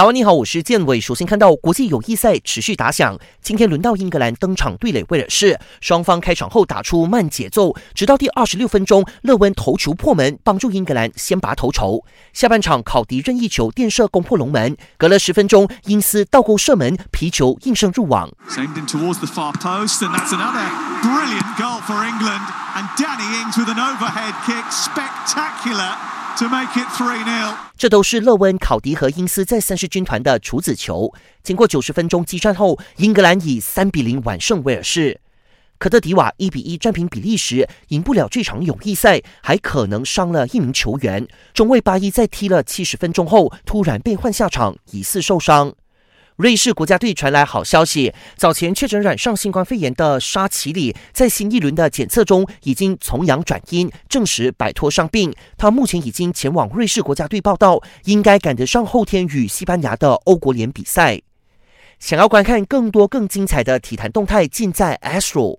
早安，你好，我是建伟。首先看到国际友谊赛持续打响，今天轮到英格兰登场对垒威尔士，双方开场后打出慢节奏，直到第二十六分钟，勒温头球破门，帮助英格兰先拔头筹。下半场考迪任意球垫射攻破龙门，隔了十分钟，因斯倒钩射门，皮球应声入网。To make it three nil。这都是勒温、考迪和英斯在三狮军团的处子球。经过九十分钟激战后，英格兰以三比零完胜威尔士。科特迪瓦一比一战平比利时，赢不了这场友谊赛，还可能伤了一名球员。中卫巴伊在踢了七十分钟后，突然被换下场，疑似受伤。瑞士国家队传来好消息，早前确诊染上新冠肺炎的沙奇里，在新一轮的检测中已经从阳转阴，证实摆脱伤病。他目前已经前往瑞士国家队报道，应该赶得上后天与西班牙的欧国联比赛。想要观看更多更精彩的体坛动态，尽在 Astro。